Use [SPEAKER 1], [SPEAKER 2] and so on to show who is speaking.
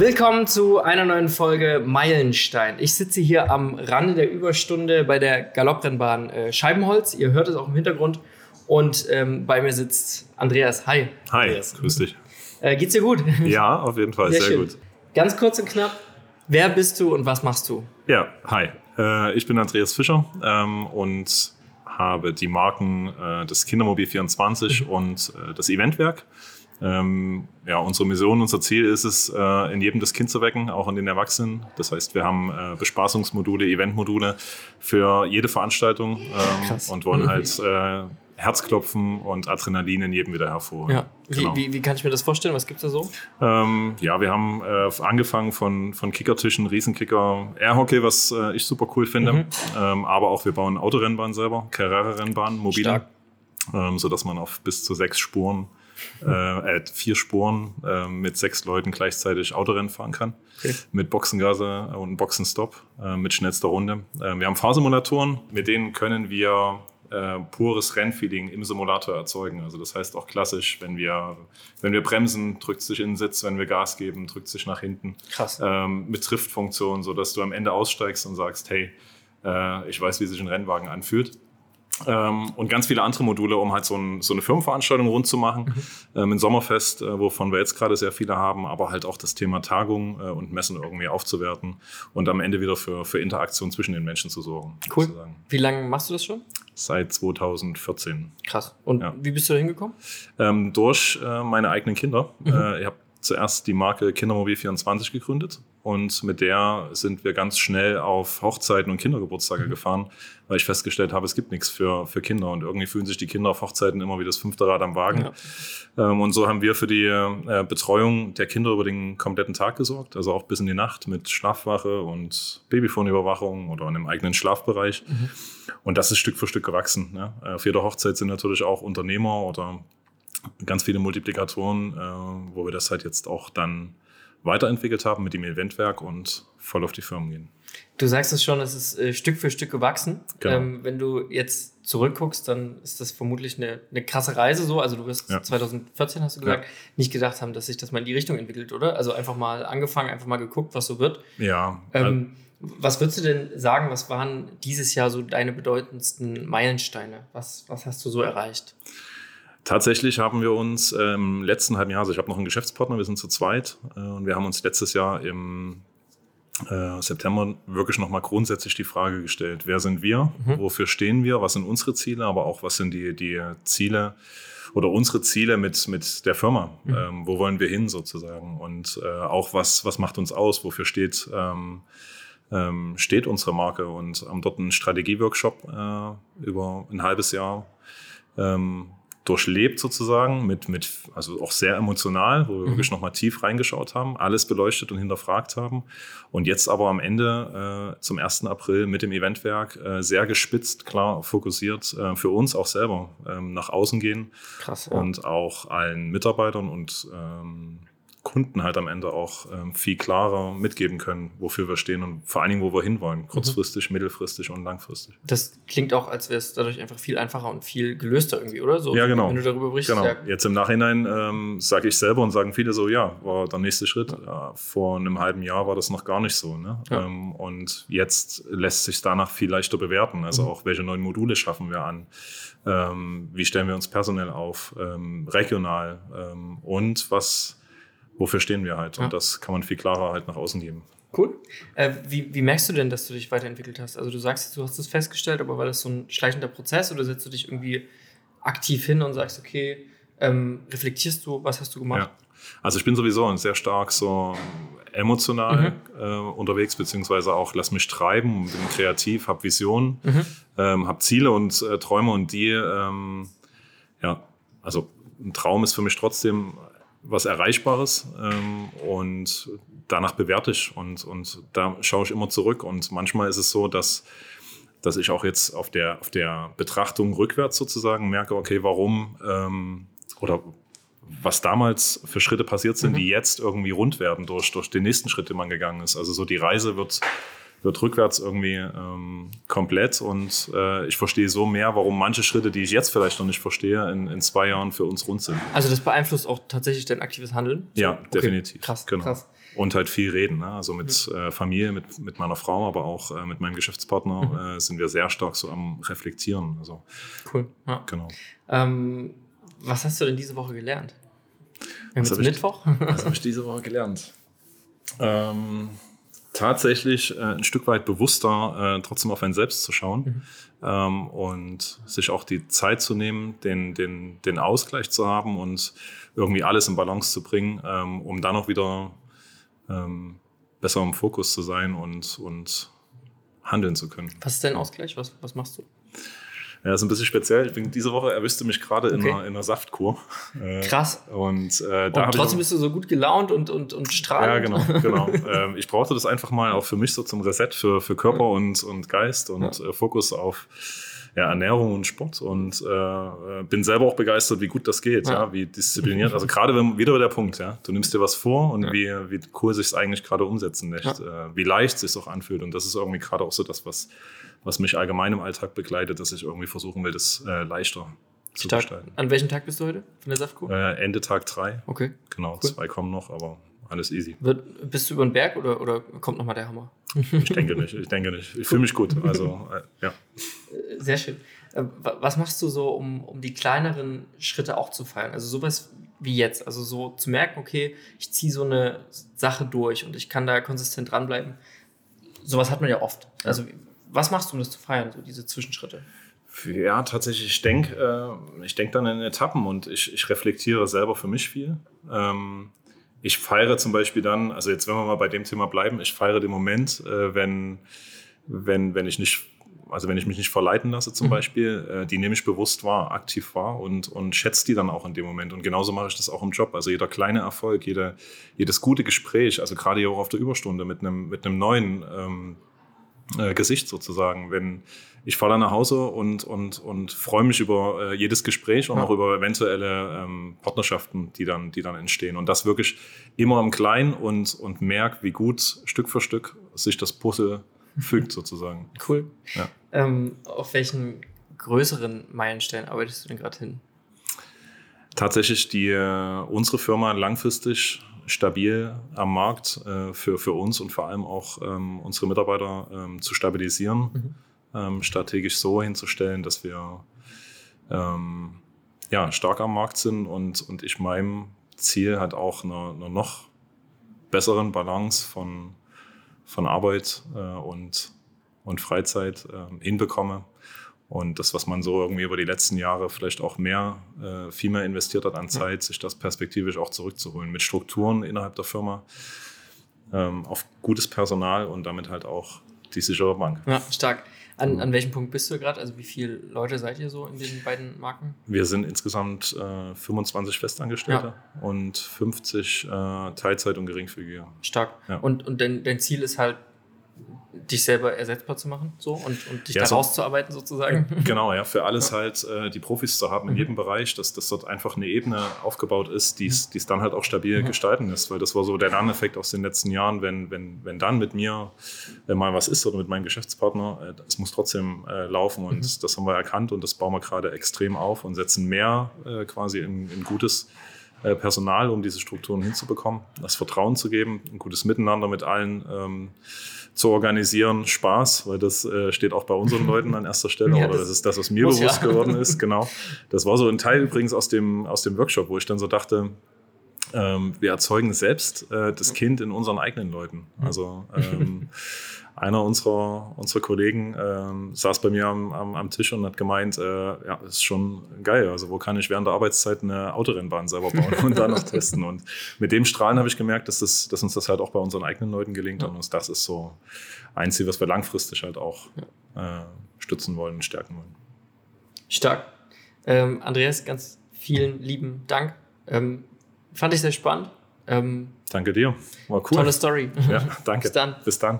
[SPEAKER 1] Willkommen zu einer neuen Folge Meilenstein. Ich sitze hier am Rande der Überstunde bei der Galopprennbahn äh, Scheibenholz. Ihr hört es auch im Hintergrund. Und ähm, bei mir sitzt Andreas. Hi.
[SPEAKER 2] Hi,
[SPEAKER 1] Andreas.
[SPEAKER 2] grüß dich.
[SPEAKER 1] Äh, geht's dir gut?
[SPEAKER 2] Ja, auf jeden Fall, sehr,
[SPEAKER 1] schön.
[SPEAKER 2] gut.
[SPEAKER 1] Ganz kurz und knapp. Wer bist du und was machst du?
[SPEAKER 2] Ja, hi. Äh, ich bin Andreas Fischer ähm, und habe die Marken äh, des Kindermobil 24 und äh, das Eventwerk. Ähm, ja, unsere Mission, unser Ziel ist es, äh, in jedem das Kind zu wecken, auch in den Erwachsenen. Das heißt, wir haben äh, Bespaßungsmodule, Eventmodule für jede Veranstaltung ähm, und wollen halt äh, Herzklopfen und Adrenalin in jedem wieder hervorholen.
[SPEAKER 1] Ja. Wie,
[SPEAKER 2] Genau.
[SPEAKER 1] wie, wie kann ich mir das vorstellen? Was gibt's da so?
[SPEAKER 2] Ähm, ja, wir haben äh, angefangen von, von Kickertischen, Riesenkicker, Airhockey, was äh, ich super cool finde.
[SPEAKER 1] Mhm.
[SPEAKER 2] Ähm, aber auch wir bauen Autorennbahnen selber, Carrera-Rennbahnen, mobile, ähm, sodass man auf bis zu sechs Spuren, äh, äh, vier Spuren äh, mit sechs Leuten gleichzeitig Autorennen fahren kann.
[SPEAKER 1] Okay.
[SPEAKER 2] Mit Boxengase und Boxenstopp, äh, mit schnellster Runde. Äh, wir haben Fahrsimulatoren, mit denen können wir äh, pures Rennfeeling im Simulator erzeugen. Also das heißt auch klassisch, wenn wir, wenn wir bremsen, drückt sich in den Sitz, wenn wir Gas geben, drückt sich nach hinten.
[SPEAKER 1] Krass.
[SPEAKER 2] Ähm, mit Triftfunktion, sodass du am Ende aussteigst und sagst, hey, äh, ich weiß, wie sich ein Rennwagen anfühlt. Ähm, und ganz viele andere Module, um halt so, ein, so eine Firmenveranstaltung rund zu machen. Ähm, ein Sommerfest, äh, wovon wir jetzt gerade sehr viele haben, aber halt auch das Thema Tagung äh, und Messen irgendwie aufzuwerten und am Ende wieder für, für Interaktion zwischen den Menschen zu sorgen.
[SPEAKER 1] Cool.
[SPEAKER 2] sozusagen.
[SPEAKER 1] Wie lange machst du das schon?
[SPEAKER 2] Seit 2014.
[SPEAKER 1] Krass. Und
[SPEAKER 2] Ja.
[SPEAKER 1] wie bist du da hingekommen?
[SPEAKER 2] Ähm, durch äh, meine eigenen Kinder. Äh, ich habe zuerst die Marke Kindermobil24 gegründet und mit der sind wir ganz schnell auf Hochzeiten und Kindergeburtstage gefahren, weil ich festgestellt habe, es gibt nichts für, für Kinder und irgendwie fühlen sich die Kinder auf Hochzeiten immer wie das fünfte Rad am Wagen.
[SPEAKER 1] Ja.
[SPEAKER 2] Ähm, und so haben wir für die äh, Betreuung der Kinder über den kompletten Tag gesorgt, also auch bis in die Nacht mit Schlafwache und Babyfonüberwachung oder in einem eigenen Schlafbereich. Und das ist Stück für Stück gewachsen. Ne? Äh, Auf jeder Hochzeit sind natürlich auch Unternehmer oder ganz viele Multiplikatoren, äh, wo wir das halt jetzt auch dann weiterentwickelt haben mit dem Eventwerk und voll auf die Firmen gehen.
[SPEAKER 1] Du sagst es schon, es ist äh, Stück für Stück gewachsen.
[SPEAKER 2] Genau.
[SPEAKER 1] Ähm, wenn du jetzt zurückguckst, dann ist das vermutlich eine, eine krasse Reise so. Also du wirst
[SPEAKER 2] Ja.
[SPEAKER 1] 2014, hast du gesagt, nicht gedacht haben, dass sich das mal in die Richtung entwickelt, oder? Also einfach mal angefangen, einfach mal geguckt, was so wird.
[SPEAKER 2] Ja,
[SPEAKER 1] Ähm, was würdest du denn sagen, was waren dieses Jahr so deine bedeutendsten Meilensteine? Was, was hast du so erreicht?
[SPEAKER 2] Tatsächlich haben wir uns im letzten halben Jahr, also ich habe noch einen Geschäftspartner, wir sind zu zweit äh, und wir haben uns letztes Jahr im äh, September wirklich nochmal grundsätzlich die Frage gestellt, wer sind wir, wofür stehen wir, was sind unsere Ziele, aber auch was sind die, die Ziele oder unsere Ziele mit, mit der Firma, ähm, wo wollen wir hin sozusagen? Und äh, auch was, was macht uns aus, wofür steht, ähm, ähm, steht unsere Marke? Und haben dort einen Strategieworkshop äh, über ein halbes Jahr ähm, durchlebt sozusagen, mit, mit, also auch sehr emotional, wo wir wirklich nochmal tief reingeschaut haben, alles beleuchtet und hinterfragt haben. Und jetzt aber am Ende äh, zum 1. April mit dem Eventwerk äh, sehr gespitzt, klar fokussiert äh, für uns auch selber ähm, nach außen gehen
[SPEAKER 1] Krass.
[SPEAKER 2] und auch allen Mitarbeitern und ähm, Kunden halt am Ende auch ähm, viel klarer mitgeben können, wofür wir stehen und vor allen Dingen, wo wir hinwollen, kurzfristig, mittelfristig und langfristig.
[SPEAKER 1] Das klingt auch, als wäre es dadurch einfach viel einfacher und viel gelöster irgendwie, oder? So,
[SPEAKER 2] Ja, genau.
[SPEAKER 1] Wenn du darüber berichtest.
[SPEAKER 2] Genau.
[SPEAKER 1] Ja,
[SPEAKER 2] Jetzt im Nachhinein ähm, sage ich selber und sagen viele so, ja, war der nächste Schritt. Ja, vor einem halben Jahr war das noch gar nicht so. Ne?
[SPEAKER 1] Ja.
[SPEAKER 2] Ähm, und jetzt lässt sich danach viel leichter bewerten. Also auch, welche neuen Module schaffen wir an? Ähm, wie stellen wir uns personell auf? Ähm, regional? Ähm, und was, wofür stehen wir halt?
[SPEAKER 1] Ja.
[SPEAKER 2] Und das kann man viel klarer halt nach außen geben.
[SPEAKER 1] Cool. Äh, wie, wie merkst du denn, dass du dich weiterentwickelt hast? Also du sagst, du hast es festgestellt, aber war das so ein schleichender Prozess oder setzt du dich irgendwie aktiv hin und sagst, okay, ähm, reflektierst du, was hast du gemacht?
[SPEAKER 2] Ja. Also ich bin sowieso sehr stark so emotional äh, unterwegs, beziehungsweise auch lass mich treiben, bin kreativ, habe Visionen, ähm, habe Ziele und äh, Träume und die, ähm, ja, also ein Traum ist für mich trotzdem was Erreichbares ähm, und danach bewerte ich und, und da schaue ich immer zurück und manchmal ist es so, dass dass ich auch jetzt auf der, auf der Betrachtung rückwärts sozusagen merke, okay, warum ähm, oder was damals für Schritte passiert sind, die jetzt irgendwie rund werden durch, durch den nächsten Schritt, den man gegangen ist. Also so die Reise wird, wird rückwärts irgendwie ähm, komplett und äh, ich verstehe so mehr, warum manche Schritte, die ich jetzt vielleicht noch nicht verstehe, in, in zwei Jahren für uns rund sind.
[SPEAKER 1] Also das beeinflusst auch tatsächlich dein aktives Handeln?
[SPEAKER 2] Ja, definitiv.
[SPEAKER 1] Krass,
[SPEAKER 2] Genau.
[SPEAKER 1] krass.
[SPEAKER 2] und halt viel reden. Ne? Also mit äh, Familie, mit, mit meiner Frau, aber auch äh, mit meinem Geschäftspartner
[SPEAKER 1] Mhm.
[SPEAKER 2] äh, sind wir sehr stark so am Reflektieren. Also
[SPEAKER 1] Cool. Ja.
[SPEAKER 2] genau.
[SPEAKER 1] Ähm, was hast du denn diese Woche gelernt?
[SPEAKER 2] Was
[SPEAKER 1] jetzt
[SPEAKER 2] hab ich-
[SPEAKER 1] Mittwoch.
[SPEAKER 2] Was habe ich diese Woche gelernt? Ähm, tatsächlich äh, ein Stück weit bewusster äh, trotzdem auf ein Selbst zu schauen ähm, und sich auch die Zeit zu nehmen, den, den, den Ausgleich zu haben und irgendwie alles in Balance zu bringen, ähm, um dann auch wieder ähm, besser im Fokus zu sein und, und handeln zu können.
[SPEAKER 1] Was ist dein Ausgleich? Was, was machst du?
[SPEAKER 2] Ja, ist ein bisschen speziell. Ich bin, diese Woche erwischte mich gerade in,
[SPEAKER 1] Okay.
[SPEAKER 2] einer, in einer Saftkur. Äh,
[SPEAKER 1] Krass.
[SPEAKER 2] Und, äh, da
[SPEAKER 1] Und trotzdem bist du so gut gelaunt und, und, und strahlend.
[SPEAKER 2] Ja, genau, genau. ähm, ich brauchte das einfach mal auch für mich so zum Reset für, für Körper und, und Geist und äh, Fokus auf ja, Ernährung und Sport und äh, bin selber auch begeistert, wie gut das geht, ja,
[SPEAKER 1] Ja.
[SPEAKER 2] wie diszipliniert. Also gerade wenn wieder der Punkt, ja, du nimmst dir was vor und
[SPEAKER 1] Ja.
[SPEAKER 2] wie, wie cool sich es eigentlich gerade umsetzen lässt, äh, wie leicht es sich auch anfühlt. Und das ist irgendwie gerade auch so das, was, was mich allgemein im Alltag begleitet, dass ich irgendwie versuchen will, das äh, leichter zu
[SPEAKER 1] Stark.
[SPEAKER 2] gestalten.
[SPEAKER 1] An welchem Tag bist du heute von der Saftkur?
[SPEAKER 2] Äh, Ende Tag drei,
[SPEAKER 1] Okay.
[SPEAKER 2] genau,
[SPEAKER 1] Cool.
[SPEAKER 2] zwei kommen noch, aber alles easy.
[SPEAKER 1] Wird, bist du über den Berg oder, oder kommt nochmal der Hammer?
[SPEAKER 2] Ich denke nicht, ich denke nicht. Ich fühle mich gut. Also, äh, ja.
[SPEAKER 1] Sehr schön. Äh, wa- Was machst du so, um, um die kleineren Schritte auch zu feiern? Also sowas wie jetzt. Also so zu merken, okay, ich ziehe so eine Sache durch und ich kann da konsistent dranbleiben. Sowas hat man ja oft. Also was machst du, um das zu feiern, so diese Zwischenschritte?
[SPEAKER 2] Ja, tatsächlich, ich denke äh, ich denk dann in Etappen und ich, ich reflektiere selber für mich viel. Ähm, ich feiere zum Beispiel dann, also jetzt, wenn wir mal bei dem Thema bleiben, ich feiere den Moment, äh, wenn, wenn, wenn ich nicht, also wenn ich mich nicht verleiten lasse zum
[SPEAKER 1] Mhm.
[SPEAKER 2] Beispiel, äh, die nehme ich bewusst wahr, aktiv wahr und, und schätze die dann auch in dem Moment. Und genauso mache ich das auch im Job. Also jeder kleine Erfolg, jeder, jedes gute Gespräch, also gerade hier auch auf der Überstunde mit einem, mit einem neuen ähm, äh, Gesicht sozusagen. Wenn ich fahre dann nach Hause und, und, und freue mich über äh, jedes Gespräch und
[SPEAKER 1] Ja.
[SPEAKER 2] auch über eventuelle ähm, Partnerschaften, die dann, die dann entstehen. Und das wirklich immer im Kleinen und, und merke, wie gut Stück für Stück sich das Puzzle fügt sozusagen.
[SPEAKER 1] Cool.
[SPEAKER 2] Ja.
[SPEAKER 1] Ähm, auf welchen größeren Meilenstein arbeitest du denn gerade hin?
[SPEAKER 2] Tatsächlich die, äh, unsere Firma langfristig stabil am Markt äh, für, für uns und vor allem auch ähm, unsere Mitarbeiter ähm, zu stabilisieren, ähm, strategisch so hinzustellen, dass wir ähm, ja, stark am Markt sind und, und ich meinem Ziel halt auch eine, eine noch besseren Balance von, von Arbeit äh, und, und Freizeit äh, hinbekomme. Und das, was man so irgendwie über die letzten Jahre vielleicht auch mehr, äh, viel mehr investiert hat an Zeit, sich das perspektivisch auch zurückzuholen. Mit Strukturen innerhalb der Firma, ähm, auf gutes Personal und damit halt auch die sichere Bank.
[SPEAKER 1] Ja, stark. An, an welchem Punkt bist du gerade? Also wie viele Leute seid ihr so in den beiden Marken?
[SPEAKER 2] Wir sind insgesamt äh, 25 Festangestellte und 50 äh, Teilzeit- und Geringfügige.
[SPEAKER 1] Stark.
[SPEAKER 2] Ja.
[SPEAKER 1] Und, und dein, dein Ziel ist halt, dich selber ersetzbar zu machen so und, und dich
[SPEAKER 2] Ja,
[SPEAKER 1] da
[SPEAKER 2] so-
[SPEAKER 1] rauszuarbeiten sozusagen.
[SPEAKER 2] Genau, ja, für alles halt äh, die Profis zu haben in
[SPEAKER 1] Mhm.
[SPEAKER 2] jedem Bereich, dass, dass dort einfach eine Ebene aufgebaut ist, die
[SPEAKER 1] Mhm.
[SPEAKER 2] es es dann halt auch stabil gestalten lässt, weil das war so der Lerneffekt aus den letzten Jahren, wenn, wenn, wenn dann mit mir äh, mal was ist oder mit meinem Geschäftspartner, äh, es muss trotzdem äh, laufen und
[SPEAKER 1] Mhm.
[SPEAKER 2] das haben wir erkannt und das bauen wir gerade extrem auf und setzen mehr äh, quasi in, in gutes äh, Personal, um diese Strukturen hinzubekommen, das Vertrauen zu geben, ein gutes Miteinander mit allen ähm, zu organisieren, Spaß, weil das äh, steht auch bei unseren Leuten an erster Stelle
[SPEAKER 1] Ja,
[SPEAKER 2] oder
[SPEAKER 1] das
[SPEAKER 2] das ist das, was mir bewusst
[SPEAKER 1] ja.
[SPEAKER 2] geworden ist, genau. Das war so ein Teil übrigens aus dem, aus dem Workshop, wo ich dann so dachte, ähm, wir erzeugen selbst äh, das Kind in unseren eigenen Leuten. Also ähm, einer unserer, unserer Kollegen ähm, saß bei mir am, am, am Tisch und hat gemeint, äh, ja, das ist schon geil. Also wo kann ich während der Arbeitszeit eine Autorennbahn selber bauen und dann noch testen. Und mit dem Strahlen habe ich gemerkt, dass, das, dass uns das halt auch bei unseren eigenen Leuten gelingt. Und das ist so ein Ziel, was wir langfristig halt auch äh, stützen wollen und stärken wollen.
[SPEAKER 1] Stark. Ähm, Andreas, ganz vielen lieben Dank. Ähm, fand ich sehr spannend. Ähm,
[SPEAKER 2] Danke dir. War cool.
[SPEAKER 1] Tolle Story.
[SPEAKER 2] Ja, danke.
[SPEAKER 1] Bis dann.
[SPEAKER 2] Bis dann.